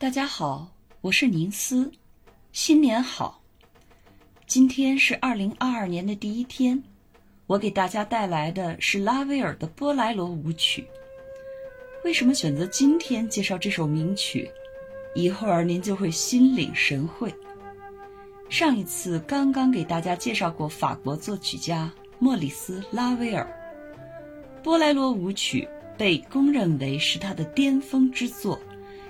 大家好，我是宁思，新年好！今天是二零二二年的第一天，我给大家带来的是拉威尔的波莱罗舞曲。为什么选择今天介绍这首名曲？一会儿您就会心领神会。上一次刚刚给大家介绍过法国作曲家莫里斯·拉威尔，波莱罗舞曲被公认为是他的巅峰之作。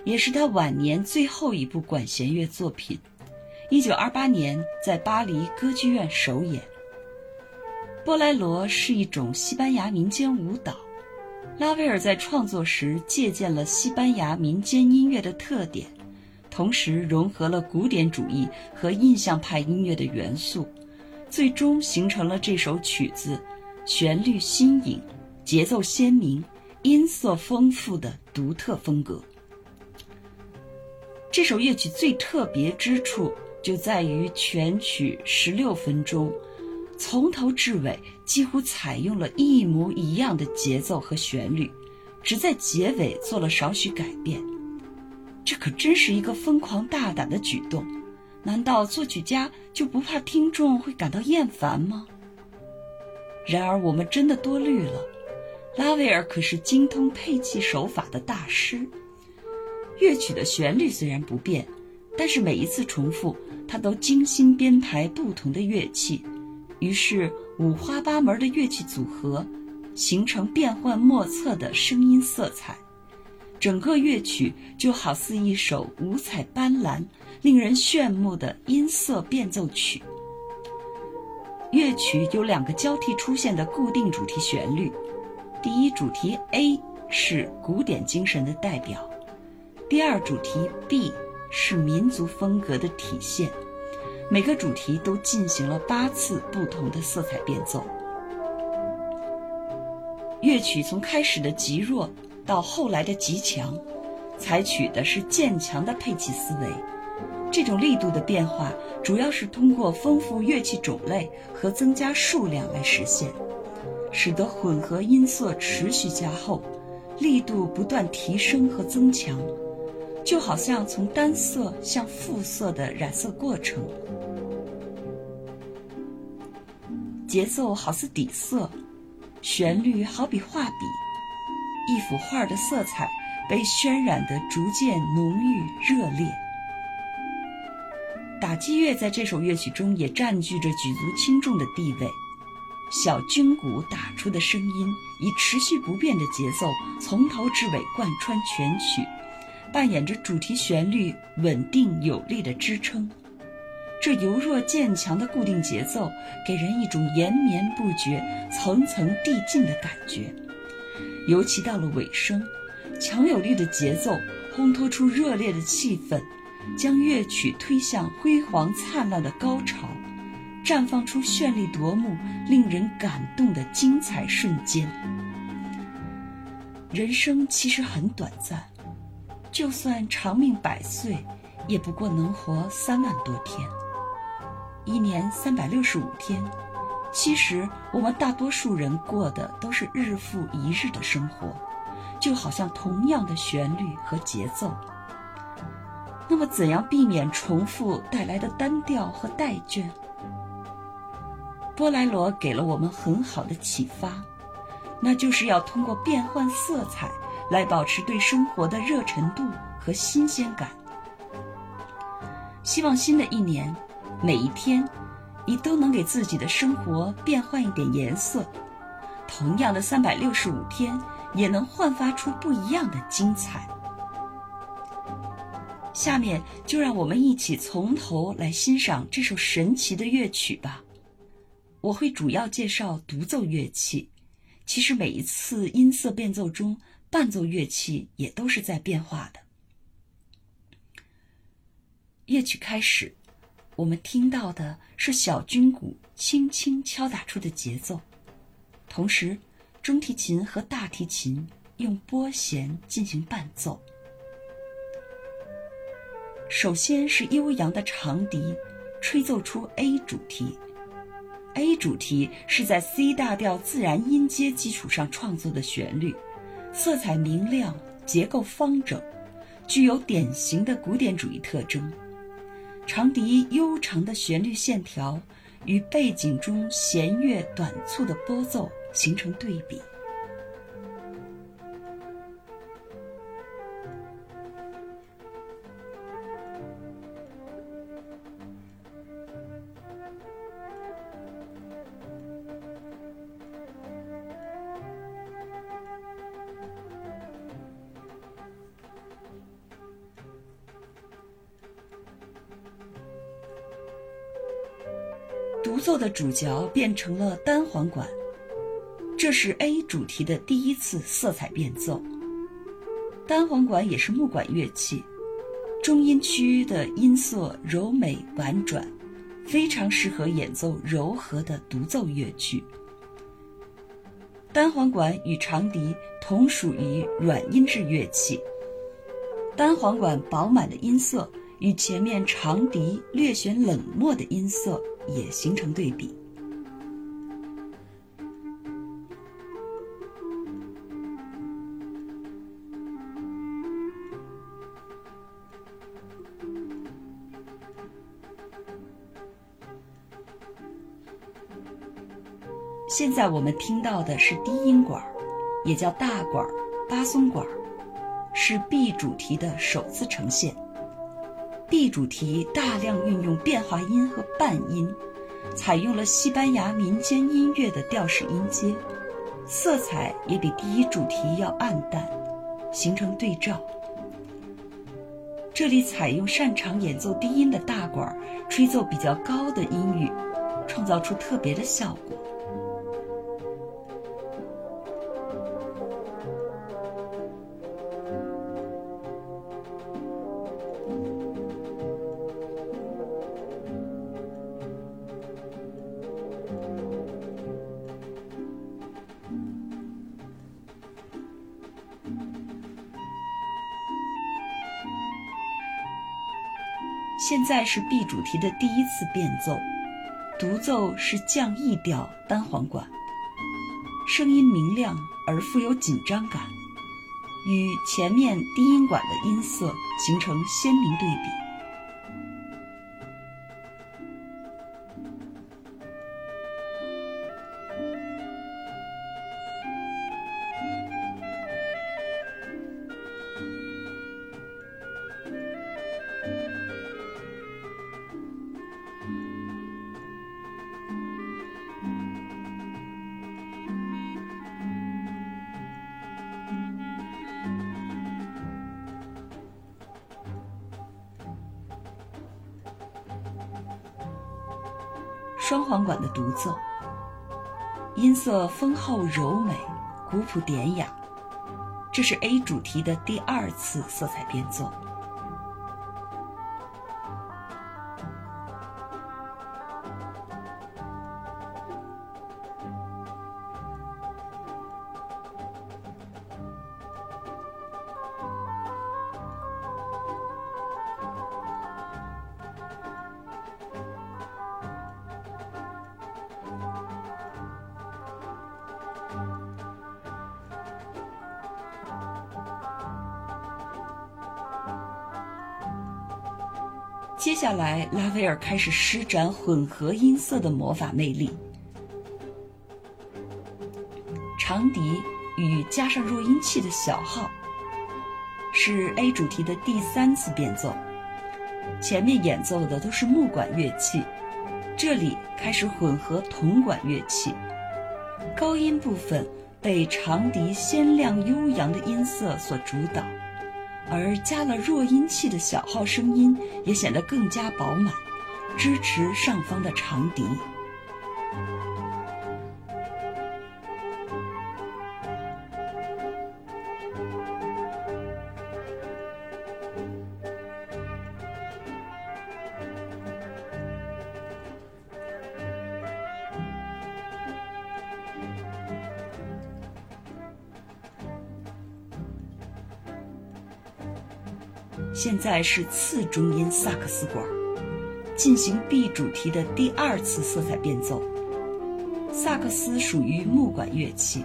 也是他晚年最后一部管弦乐作品，一九二八年在巴黎歌剧院首演。波莱罗是一种西班牙民间舞蹈，拉威尔在创作时借鉴了西班牙民间音乐的特点，同时融合了古典主义和印象派音乐的元素，最终形成了这首曲子，旋律新颖，节奏鲜明，音色丰富的独特风格。这首乐曲最特别之处就在于全曲十六分钟，从头至尾几乎采用了一模一样的节奏和旋律，只在结尾做了少许改变。这可真是一个疯狂大胆的举动。难道作曲家就不怕听众会感到厌烦吗？然而我们真的多虑了。拉威尔可是精通配器手法的大师。乐曲的旋律虽然不变，但是每一次重复，他都精心编排不同的乐器，于是五花八门的乐器组合，形成变幻莫测的声音色彩。整个乐曲就好似一首五彩斑斓、令人炫目的音色变奏曲。乐曲有两个交替出现的固定主题旋律，第一主题 A 是古典精神的代表。第二主题 B 是民族风格的体现，每个主题都进行了八次不同的色彩变奏。乐曲从开始的极弱到后来的极强，采取的是渐强的配器思维。这种力度的变化主要是通过丰富乐器种类和增加数量来实现，使得混合音色持续加厚，力度不断提升和增强。就好像从单色向复色的染色过程，节奏好似底色，旋律好比画笔，一幅画的色彩被渲染得逐渐浓郁热烈。打击乐在这首乐曲中也占据着举足轻重的地位，小军鼓打出的声音以持续不变的节奏，从头至尾贯穿全曲。扮演着主题旋律稳定有力的支撑，这由弱渐强的固定节奏给人一种延绵不绝、层层递进的感觉。尤其到了尾声，强有力的节奏烘托出热烈的气氛，将乐曲推向辉煌灿烂的高潮，绽放出绚丽夺目、令人感动的精彩瞬间。人生其实很短暂。就算长命百岁，也不过能活三万多天。一年三百六十五天，其实我们大多数人过的都是日复一日的生活，就好像同样的旋律和节奏。那么，怎样避免重复带来的单调和怠倦？波莱罗给了我们很好的启发，那就是要通过变换色彩。来保持对生活的热忱度和新鲜感。希望新的一年，每一天，你都能给自己的生活变换一点颜色。同样的三百六十五天，也能焕发出不一样的精彩。下面就让我们一起从头来欣赏这首神奇的乐曲吧。我会主要介绍独奏乐器，其实每一次音色变奏中。伴奏乐器也都是在变化的。乐曲开始，我们听到的是小军鼓轻轻敲打出的节奏，同时，中提琴和大提琴用拨弦进行伴奏。首先是悠扬的长笛吹奏出 A 主题，A 主题是在 C 大调自然音阶基础上创作的旋律。色彩明亮，结构方整，具有典型的古典主义特征。长笛悠长的旋律线条与背景中弦乐短促的拨奏形成对比。的主角变成了单簧管，这是 A 主题的第一次色彩变奏。单簧管也是木管乐器，中音区的音色柔美婉转，非常适合演奏柔和的独奏乐曲。单簧管与长笛同属于软音质乐器，单簧管饱满的音色与前面长笛略显冷漠的音色。也形成对比。现在我们听到的是低音管，也叫大管、巴松管，是 B 主题的首次呈现。B 主题大量运用变化音和半音，采用了西班牙民间音乐的调式音阶，色彩也比第一主题要暗淡，形成对照。这里采用擅长演奏低音的大管吹奏比较高的音域，创造出特别的效果。现在是 B 主题的第一次变奏，独奏是降 E 调单簧管，声音明亮而富有紧张感，与前面低音管的音色形成鲜明对比。双簧管的独奏，音色丰厚柔美，古朴典雅。这是 A 主题的第二次色彩变奏。来，拉威尔开始施展混合音色的魔法魅力。长笛与加上弱音器的小号，是 A 主题的第三次变奏。前面演奏的都是木管乐器，这里开始混合铜管乐器。高音部分被长笛鲜亮悠扬的音色所主导。而加了弱音器的小号声音也显得更加饱满，支持上方的长笛。现在是次中音萨克斯管进行 B 主题的第二次色彩变奏。萨克斯属于木管乐器，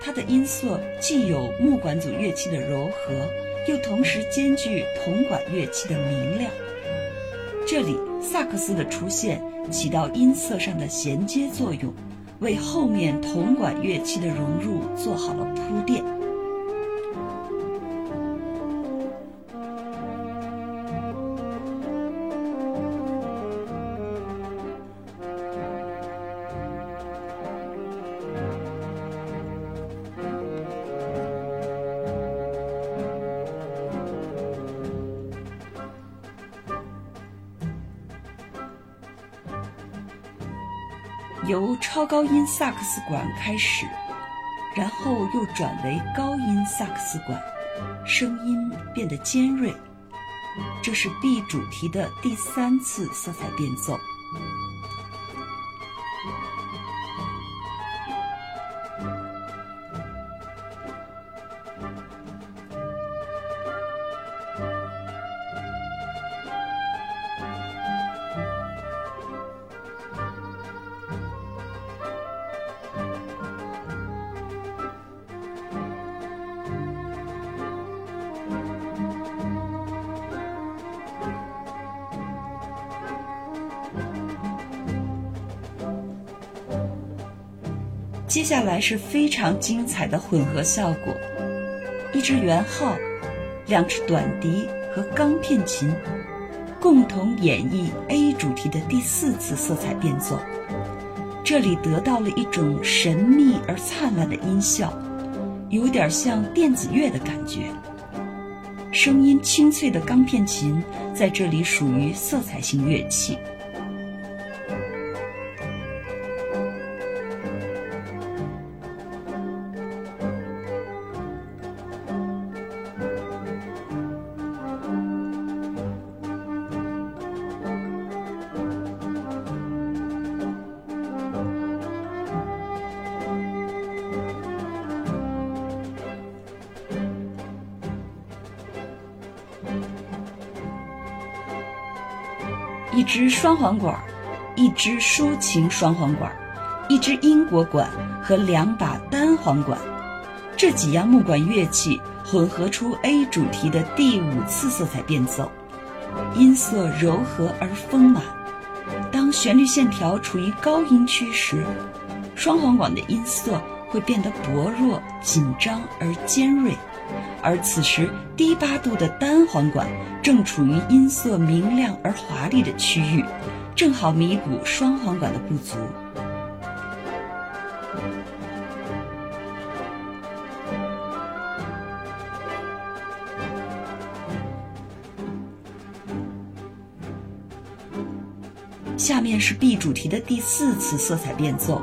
它的音色既有木管组乐器的柔和，又同时兼具铜管乐器的明亮。这里萨克斯的出现起到音色上的衔接作用，为后面铜管乐器的融入做好了铺垫。萨克斯管开始，然后又转为高音萨克斯管，声音变得尖锐。这是 B 主题的第三次色彩变奏。接下来是非常精彩的混合效果：一支圆号、两只短笛和钢片琴，共同演绎 A 主题的第四次色彩变奏。这里得到了一种神秘而灿烂的音效，有点像电子乐的感觉。声音清脆的钢片琴在这里属于色彩性乐器。一支双簧管，一支抒情双簧管，一支英国管和两把单簧管，这几样木管乐器混合出 A 主题的第五次色彩变奏，音色柔和而丰满。当旋律线条处于高音区时，双簧管的音色会变得薄弱、紧张而尖锐。而此时，低八度的单簧管正处于音色明亮而华丽的区域，正好弥补双簧管的不足。下面是 B 主题的第四次色彩变奏，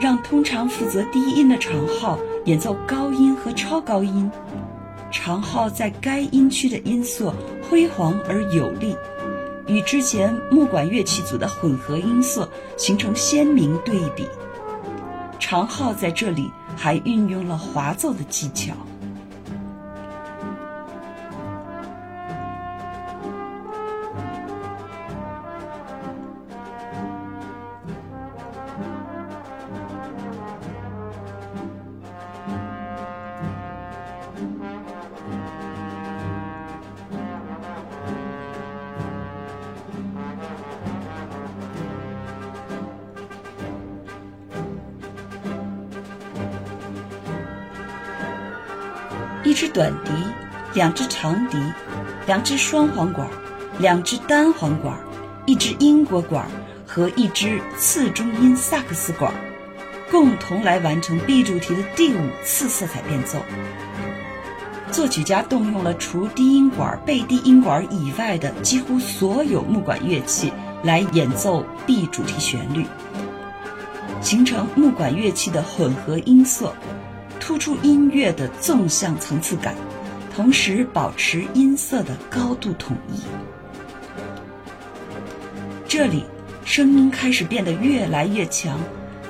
让通常负责低音的长号。演奏高音和超高音，长号在该音区的音色辉煌而有力，与之前木管乐器组的混合音色形成鲜明对比。长号在这里还运用了滑奏的技巧。一支短笛，两支长笛，两支双簧管，两支单簧管，一支英国管和一支次中音萨克斯管，共同来完成 B 主题的第五次色彩变奏。作曲家动用了除低音管、背低音管以外的几乎所有木管乐器来演奏 B 主题旋律，形成木管乐器的混合音色。突出音乐的纵向层次感，同时保持音色的高度统一。这里声音开始变得越来越强，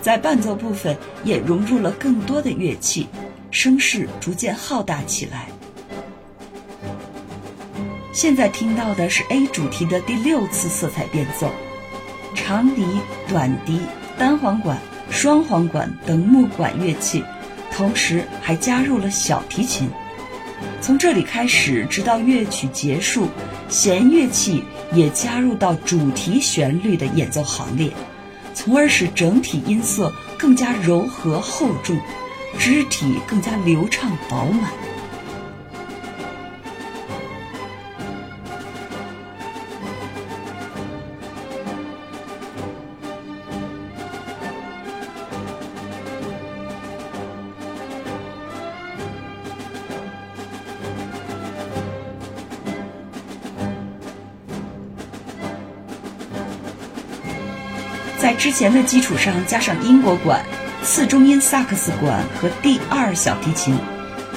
在伴奏部分也融入了更多的乐器，声势逐渐浩大起来。现在听到的是 A 主题的第六次色彩变奏，长笛、短笛、单簧管、双簧管等木管乐器。同时还加入了小提琴，从这里开始，直到乐曲结束，弦乐器也加入到主题旋律的演奏行列，从而使整体音色更加柔和厚重，肢体更加流畅饱满。在之前的基础上加上英国管、次中音萨克斯管和第二小提琴，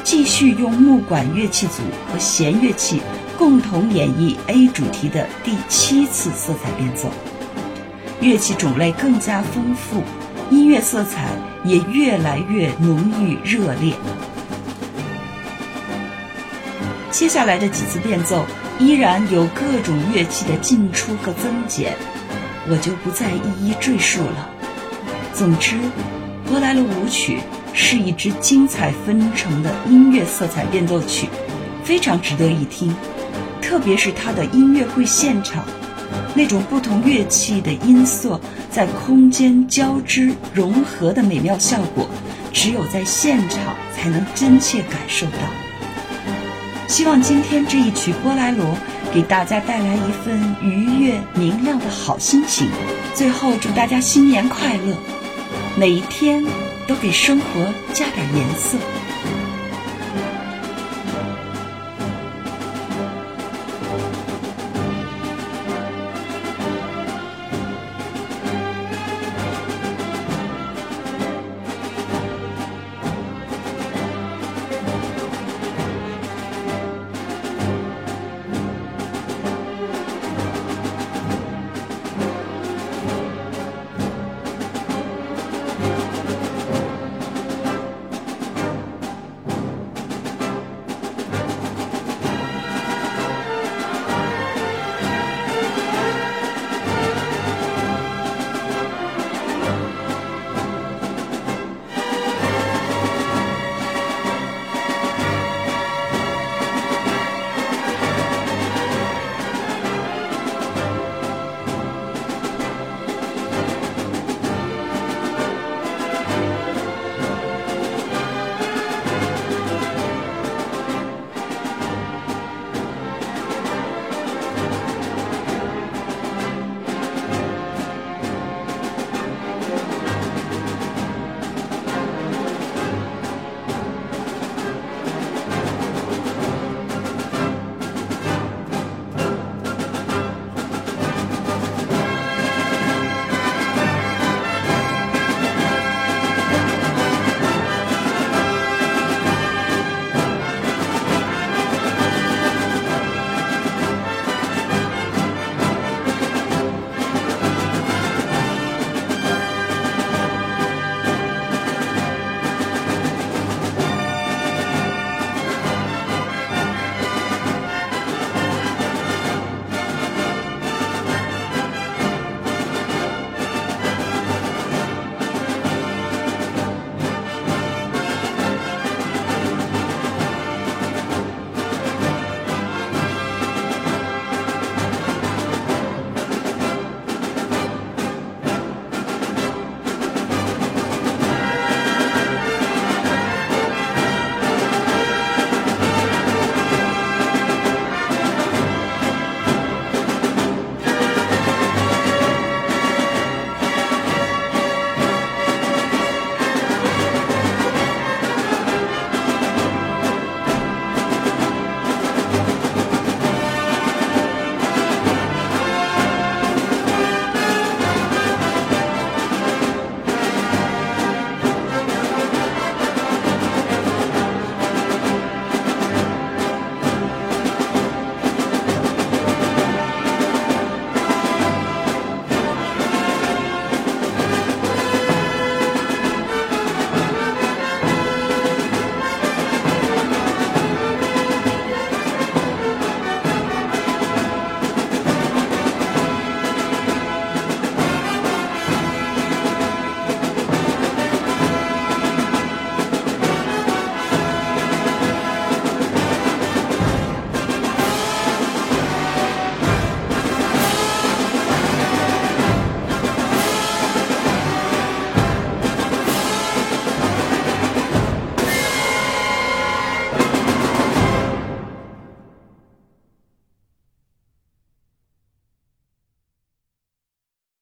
继续用木管乐器组和弦乐器共同演绎 A 主题的第七次色彩变奏。乐器种类更加丰富，音乐色彩也越来越浓郁热烈。接下来的几次变奏依然有各种乐器的进出和增减。我就不再一一赘述了。总之，波莱罗舞曲是一支精彩纷呈的音乐色彩变奏曲，非常值得一听。特别是它的音乐会现场，那种不同乐器的音色在空间交织融合的美妙效果，只有在现场才能真切感受到。希望今天这一曲波莱罗。给大家带来一份愉悦明亮的好心情。最后，祝大家新年快乐，每一天都给生活加点颜色。